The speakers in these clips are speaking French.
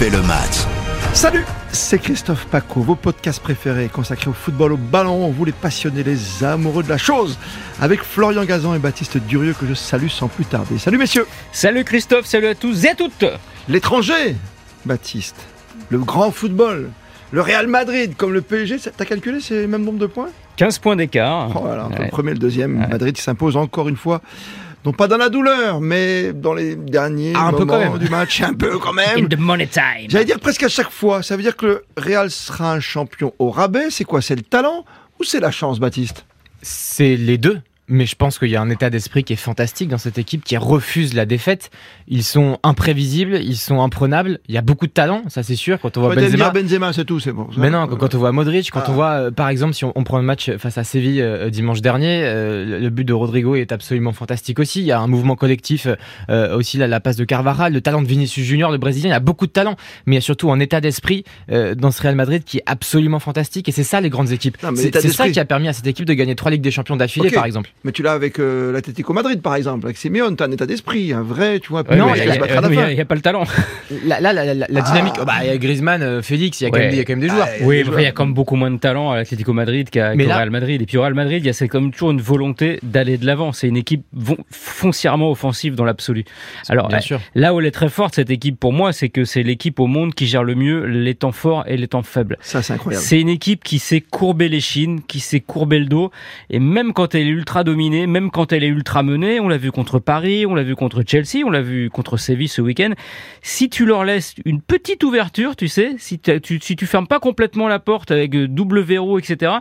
le match. Salut, c'est Christophe Paco, vos podcasts préférés consacrés au football, au ballon, vous les passionnés, les amoureux de la chose, avec Florian Gazan et Baptiste Durieux que je salue sans plus tarder. Salut messieurs Salut Christophe, salut à tous et à toutes L'étranger, Baptiste, le grand football, le Real Madrid comme le PSG, t'as calculé c'est le même nombre de points? 15 points d'écart. Oh, voilà, entre Ouais. le premier et le deuxième, Ouais. Madrid s'impose encore une fois. Non pas dans la douleur, mais dans les derniers Ah, un peu moments quand même. du match, un peu quand même. In the money time. J'allais dire presque à chaque fois. Ça veut dire que le Real sera un champion au rabais. C'est quoi? C'est le talent ou c'est la chance, Baptiste? C'est les deux. Mais je pense qu'il y a un état d'esprit qui est fantastique dans cette équipe qui refuse la défaite. Ils sont imprévisibles, ils sont imprenables. Il y a beaucoup de talent, ça c'est sûr. Quand on voit Benzema, Benzema, c'est tout, c'est bon. ça. mais non, quand, quand on voit Modric, quand Ah. on voit, euh, par exemple, si on, on prend le match face à Séville euh, dimanche dernier, euh, le, but de Rodrigo est absolument fantastique aussi. Il y a un mouvement collectif, euh, aussi la, la passe de Carvajal, le talent de Vinicius Junior, le Brésilien. Il y a beaucoup de talent, mais il y a surtout un état d'esprit euh, dans ce Real Madrid qui est absolument fantastique. Et c'est ça les grandes équipes. C'est ça qui a permis à cette équipe de gagner trois Ligues des Champions d'affilée, par exemple. Mais tu l'as avec euh, l'Atlético Madrid, par exemple, avec Simeone, t'as un état d'esprit, un vrai, tu vois. Ouais, Non, il va y se a- la pas le talent. Là, là, la, la- la Ah. dynamique, oh, bah, il y a Griezmann, euh, Félix, il y a, quand Ouais. même, des- il y a quand même des joueurs. Ah, Oui, il y a quand même beaucoup moins de talent à l'Atlético Madrid qu'à Real Madrid. Et puis au Real Madrid, il y a c'est comme toujours une volonté d'aller de l'avant. C'est une équipe foncièrement offensive dans l'absolu. Alors Bien euh, sûr. là où elle est très forte cette équipe pour moi, c'est que c'est l'équipe au monde qui gère le mieux les temps forts et les temps faibles. Ça, c'est incroyable. C'est une équipe qui sait courber les chines, qui sait courber le dos, et même quand elle est ultra dominée, même quand elle est ultra menée, on l'a vu contre Paris, on l'a vu contre Chelsea, on l'a vu contre Séville ce week-end. Si tu leur laisses une petite ouverture, tu sais, si tu, si tu fermes pas complètement la porte avec euh, double verrou, etc.,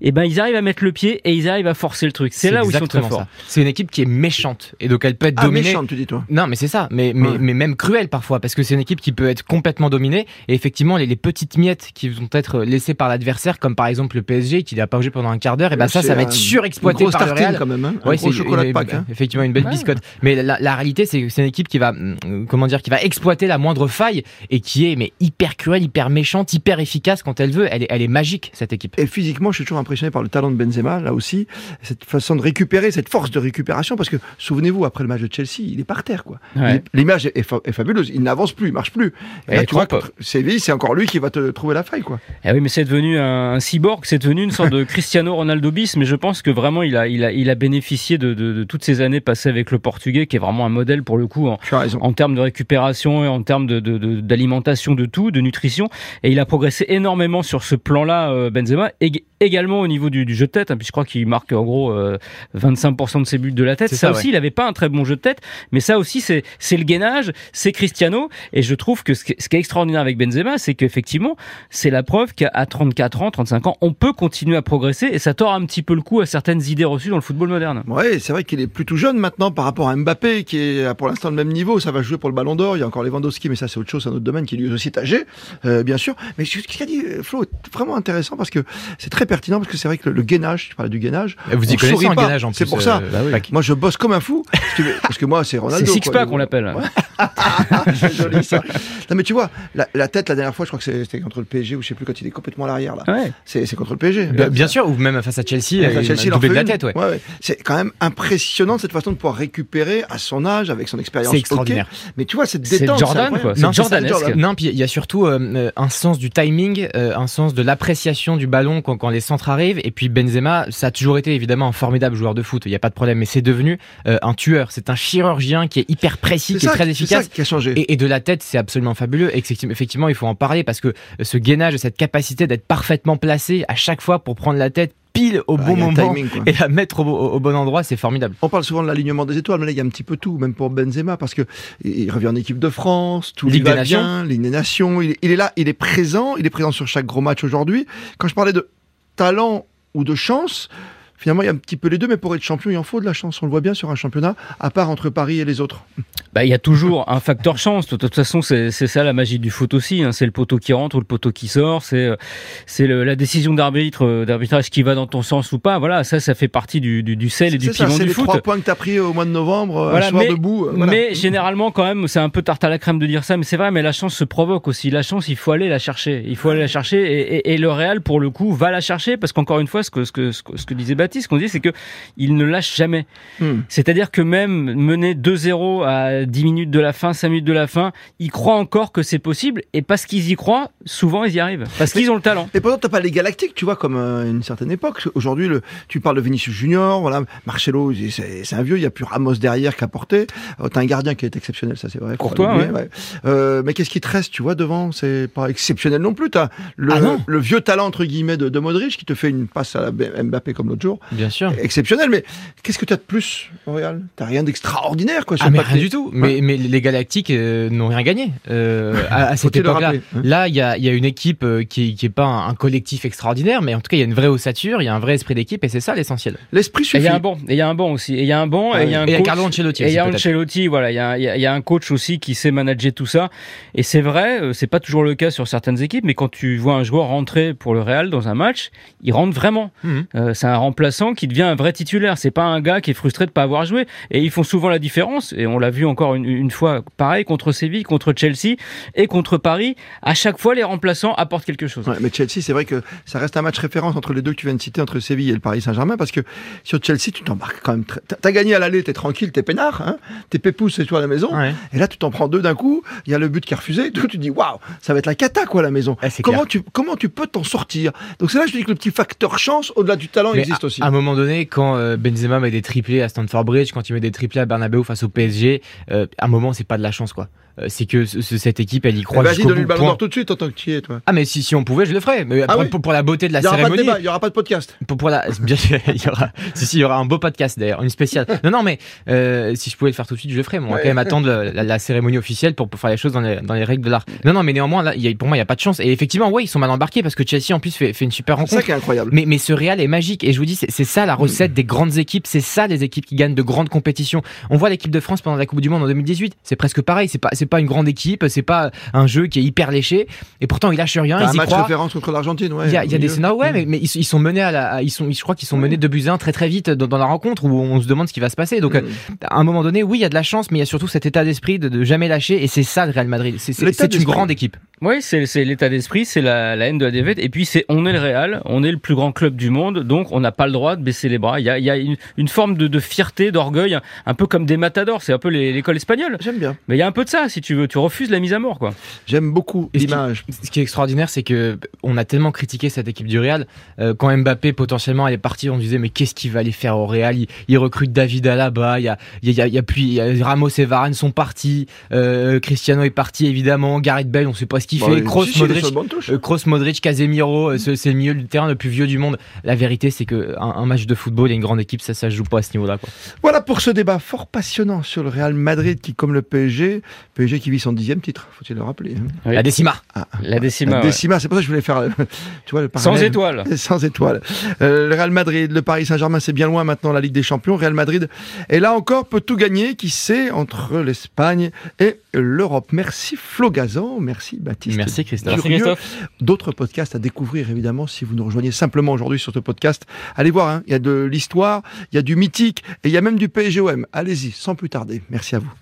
eh ben ils arrivent à mettre le pied et ils arrivent à forcer le truc. C'est là où ils sont très forts. C'est une équipe qui est méchante et donc elle peut être Ah, dominée. méchante, tu dis, toi. Non, mais c'est ça, mais, mais, Ouais. mais même cruelle parfois, parce que c'est une équipe qui peut être complètement dominée. Et effectivement, les, les petites miettes qui vont être laissées par l'adversaire, comme par exemple le PSG qui n'a pas joué pendant un quart d'heure, et ben ça, ça va être surexploité par le tartine, Quand même, hein. Un Ouais, gros c'est chocolat une- de Pâques, hein. effectivement une belle Ouais. biscotte. Mais la, la réalité, c'est que c'est une équipe qui va, hum, comment dire, qui va exploiter la moindre faille et qui est mais hyper cruelle, hyper méchante, hyper efficace quand elle veut. Elle est, elle est magique cette équipe. Et physiquement, je suis toujours impressionné par le talent de Benzema, là aussi, cette façon de récupérer, cette force de récupération, parce que souvenez-vous, après le match de Chelsea, il est par terre, quoi. Ouais. L'image est, est fa- est fabuleuse, il n'avance plus, il marche plus. Et Et là, tu vois, contre Séville, c'est encore lui qui va te trouver la faille, quoi. Eh oui, mais c'est devenu un, un cyborg, c'est devenu une sorte de Cristiano Ronaldo bis, mais je pense que vraiment il a, il a, il a bénéficié de, de, de toutes ces années passées avec le Portugais, qui est vraiment un modèle pour le coup en, termes de récupération et en termes de, de- de- d'alimentation de tout, de nutrition. Et il a progressé énormément sur ce plan-là, euh, Benzema, ég- également au niveau du, du jeu de tête, hein, puis je crois qu'il marque en gros euh, 25% de ses buts de la tête. Ça, ça, aussi, ouais. il avait pas un très bon jeu de tête, mais ça aussi, c'est, le gainage, c'est Cristiano. Et je trouve que ce qui, est extraordinaire avec Benzema, c'est qu'effectivement, c'est la preuve qu'à 34 ans, 35 ans, on peut continuer à progresser et ça tord un petit peu le coup à certaines idées reçues le football moderne. Ouais, c'est vrai qu'il est plutôt jeune maintenant par rapport à Mbappé, qui est à pour l'instant le même niveau. Ça va jouer pour le Ballon d'Or. Il y a encore Lewandowski, mais ça c'est autre chose, c'est un autre domaine qui lui aussi est âgé, euh, bien sûr. Mais ce qu'a dit euh, Flo est vraiment intéressant parce que c'est très pertinent parce que c'est vrai que le, le gainage, tu parlais du gainage. Vous y on connaissez pas. gainage en plus. C'est pour ça. euh, Bah oui. Pac. Moi, je bosse comme un fou. Parce que, parce que moi, c'est C'est Ronaldo. six quoi, pack, le- on l'appelle. c'est joli ça. Non, mais tu vois, la, la tête, la dernière fois, je crois que c'est- c'était contre le PSG ou je sais plus quand il est complètement à l'arrière là. Ouais. C'est c'est contre le PSG. Bien, bien sûr, ou même face à Chelsea, Face à il Chelsea, il a de la tête, ouais. ouais. C'est quand même impressionnant cette façon de pouvoir récupérer à son âge, avec son expérience. C'est extraordinaire. Mais tu vois, cette C'est détente. Jordan, incroyable. quoi. C'est Non, c'est. Non, puis il y a surtout euh, euh, un sens du timing, euh, un sens de l'appréciation du ballon quand, quand les centres arrivent. Et puis Benzema, ça a toujours été évidemment un formidable joueur de foot, il n'y a pas de problème, mais c'est devenu euh, un tueur. C'est un chirurgien qui est hyper précis, C'est qui est très c'est ça efficace. qui a changé. Et, et de la tête, c'est absolument fabuleux. Et effectivement, effectivement, il faut en parler parce que ce gainage, cette capacité d'être parfaitement placé à chaque fois pour prendre la tête pile au Ah, bon moment timing, et la mettre au, bon endroit, c'est formidable. On parle souvent de l'alignement des étoiles, mais là, il y a un petit peu tout, même pour Benzema, parce que il revient en équipe de France, tout Ligue lui va des Nations. bien, Ligue des Nations. Il, il est là, il est présent, il est présent sur chaque gros match aujourd'hui. Quand je parlais de talent ou de chance, finalement, il y a un petit peu les deux, mais pour être champion, il en faut de la chance. On le voit bien sur un championnat, à part entre Paris et les autres. Bah, il y a toujours un facteur chance. De toute façon, c'est c'est ça la magie du foot aussi. hein. C'est le poteau qui rentre ou le poteau qui sort. C'est euh, c'est la décision d'arbitre, euh, d'arbitrage qui va dans ton sens ou pas. Voilà, ça, ça fait partie du, du, du sel et du C'est ça, piment c'est du les foot. trois points que tu as pris au mois de novembre, euh, Voilà, un soir mais- debout. voilà. Mais généralement, quand même, c'est un peu tarte à la crème de dire ça, mais c'est vrai, mais la chance se provoque aussi. La chance, il faut aller la chercher. Il faut aller la chercher et, et- et le Real, pour le coup, va la chercher parce qu'encore une fois, ce que, ce que, ce que, ce que disait Ce qu'on dit, c'est que il ne lâche jamais. Hmm. C'est-à-dire que même mener 2-0 à 10 minutes de la fin, 5 minutes de la fin, ils croient encore que c'est possible. Et parce qu'ils y croient, souvent ils y arrivent. Parce qu'ils ont le talent. Et pourtant, t'as pas les galactiques, tu vois, comme euh, à une certaine époque. Aujourd'hui, tu parles de Vinicius Junior, voilà, Marcelo, c'est un vieux, il y a plus Ramos derrière qu'à porter. Euh, t'as un gardien qui est exceptionnel, ça c'est vrai. Courtois, pas l'oublier, Euh, mais qu'est-ce qui te reste, tu vois, devant? C'est pas exceptionnel non plus. T'as le, Ah le vieux talent, entre guillemets, de, de Modric qui te fait une passe à la Mbappé comme l'autre jour. Bien sûr. Exceptionnel, mais qu'est-ce que t'as de plus au Real T'as rien d'extraordinaire, quoi, sur Ah mais papier. rien du tout. Mais, mais les Galactiques euh, n'ont rien gagné euh, à, à cette époque-là. hein. Là, il y a, il y a une équipe euh, qui, qui est pas un, un collectif extraordinaire, mais en tout cas, il y a une vraie ossature, il y a un vrai esprit d'équipe, et c'est ça l'essentiel. L'esprit Et il suffit. y a un banc, et il y a un banc aussi, et il y a un banc, et il y a un Et il y a coach. Carlo Ancelotti Et il y aussi, a. Ancelotti, voilà, il y, a, un- il y a- il y a un coach aussi qui sait manager tout ça. Et c'est vrai, euh, c'est pas toujours le cas sur certaines équipes, mais quand tu vois un joueur rentrer pour le Real dans un match, il rentre vraiment. Mhm. Euh, c'est un remplaçant qui devient un vrai titulaire. C'est pas un gars qui est frustré de pas avoir joué. Et ils font souvent la différence. Et on l'a vu encore une, une fois, pareil contre Séville, contre Chelsea et contre Paris. À chaque fois, les remplaçants apportent quelque chose. Ouais, mais Chelsea, c'est vrai que ça reste un match référence entre les deux que tu viens de citer, entre Séville et le Paris Saint-Germain, parce que sur Chelsea, tu t'embarques quand même. très- T'as gagné à l'aller, t'es tranquille, t'es peinard, hein t'es pépouze, c'est toi à la maison. Ouais. Et là, tu t'en prends deux d'un coup. Il y a le but qui est refusé. Tout, tu te dis waouh, ça va être la cata quoi à la maison. Ouais, c'est comment clair. tu comment tu peux t'en sortir? Donc c'est là que je dis que le petit facteur chance, au-delà du talent, Mais existe à, aussi. à un moment donné, quand euh, Benzema met des triplés à Stamford Bridge, quand il met des triplés à Bernabeu face au PSG, euh, à un moment, c'est pas de la chance, quoi. Euh, c'est que ce- ce- cette équipe, elle y Eh, croit Vas-y, donne le ballon d'or tout de suite en tant que tu y es, toi. Ah mais si, si on pouvait, je le ferais. Mais Ah pour, oui pour- pour la beauté de la Il cérémonie, il n'y aura pas de podcast. pour, pour la, bien sûr, il y aura, si, si, il y aura un beau podcast d'ailleurs, une spéciale. Non, non, mais euh, si je pouvais le faire tout de suite, je le ferais. Mais on va quand même attendre la, la- la cérémonie officielle pour, pour faire les choses dans les, dans les règles de l'art. Non, non, mais néanmoins, là, y a, pour moi, il n'y a pas de chance. Et effectivement, ouais, ils sont mal embarqués parce que Chelsea en plus fait, fait une super C'est ça rencontre. qui est incroyable. Mais, mais ce Real est magique et je vous dis c'est ça la recette des grandes équipes, c'est ça les équipes qui gagnent de grandes compétitions. On voit l'équipe de France pendant la Coupe du Monde en 2018, c'est presque pareil, c'est pas c'est pas une grande équipe, c'est pas un jeu qui est hyper léché et pourtant ils lâchent rien, un y match croient. référence contre l'Argentine, ouais. Il y a, il y a au des scénarios, ouais, mais, mais ils, ils sont menés à la, ils sont, je crois qu'ils sont menés 2 buts à 1 très très vite dans, dans la rencontre où on se demande ce qui va se passer. Donc, Mm. euh, à un moment donné, oui, il y a de la chance, mais il y a surtout cet état d'esprit de, de jamais lâcher et c'est ça le Real Madrid. C'est- une grande équipe. Oui, c'est l'état d'esprit, c'est la, la haine de la défaite. Et puis, c'est on est le Real, on est le plus grand club du monde, donc on n'a pas le droit de baisser les bras. Il y a, il y a une, une forme de, de fierté, d'orgueil, un, peu comme des matadors. C'est un peu l'école espagnole. J'aime bien. Mais il y a un peu de ça, si tu veux. Tu refuses la mise à mort, quoi. J'aime beaucoup Et ce qui- l'image. Ce qui est extraordinaire, c'est que on a tellement critiqué cette équipe du Real. Euh, quand Mbappé potentiellement elle est parti, on disait mais qu'est-ce qu'il va aller faire au Real? Il, il recrute David Alaba, il y a, il y a, il y a puis Ramos et Varane sont partis, euh, Cristiano est parti évidemment, Gareth Bale on sait pas ce qu'il Bon, fait, Kroos, Modric, euh, Kroos, Modric, Casemiro, euh, ce- c'est le milieu du terrain le plus vieux du monde. La vérité c'est que un, un match de football et une grande équipe ça ça se joue pas à ce niveau-là. Voilà pour ce débat fort passionnant sur le Real Madrid qui, comme le PSG, PSG qui vit son dixième titre, faut-il le rappeler. hein. Oui. La décima. La décima. La ouais. décima, c'est pour ça que je voulais faire, euh, tu vois, le Sans étoile. Sans étoiles. Euh, le Real Madrid, le Paris Saint-Germain, c'est bien loin maintenant la Ligue des Champions. Real Madrid est là encore, peut tout gagner, qui sait, entre l'Espagne et l'Europe. Merci Flo Gazan, merci Baptiste. Merci Christophe. Merci Curieux. Christophe. D'autres podcasts à découvrir évidemment si vous nous rejoignez simplement aujourd'hui sur ce podcast. Allez voir, hein, il y a de l'histoire, il y a du mythique et il y a même du PSGOM. Allez-y, sans plus tarder. Merci à vous.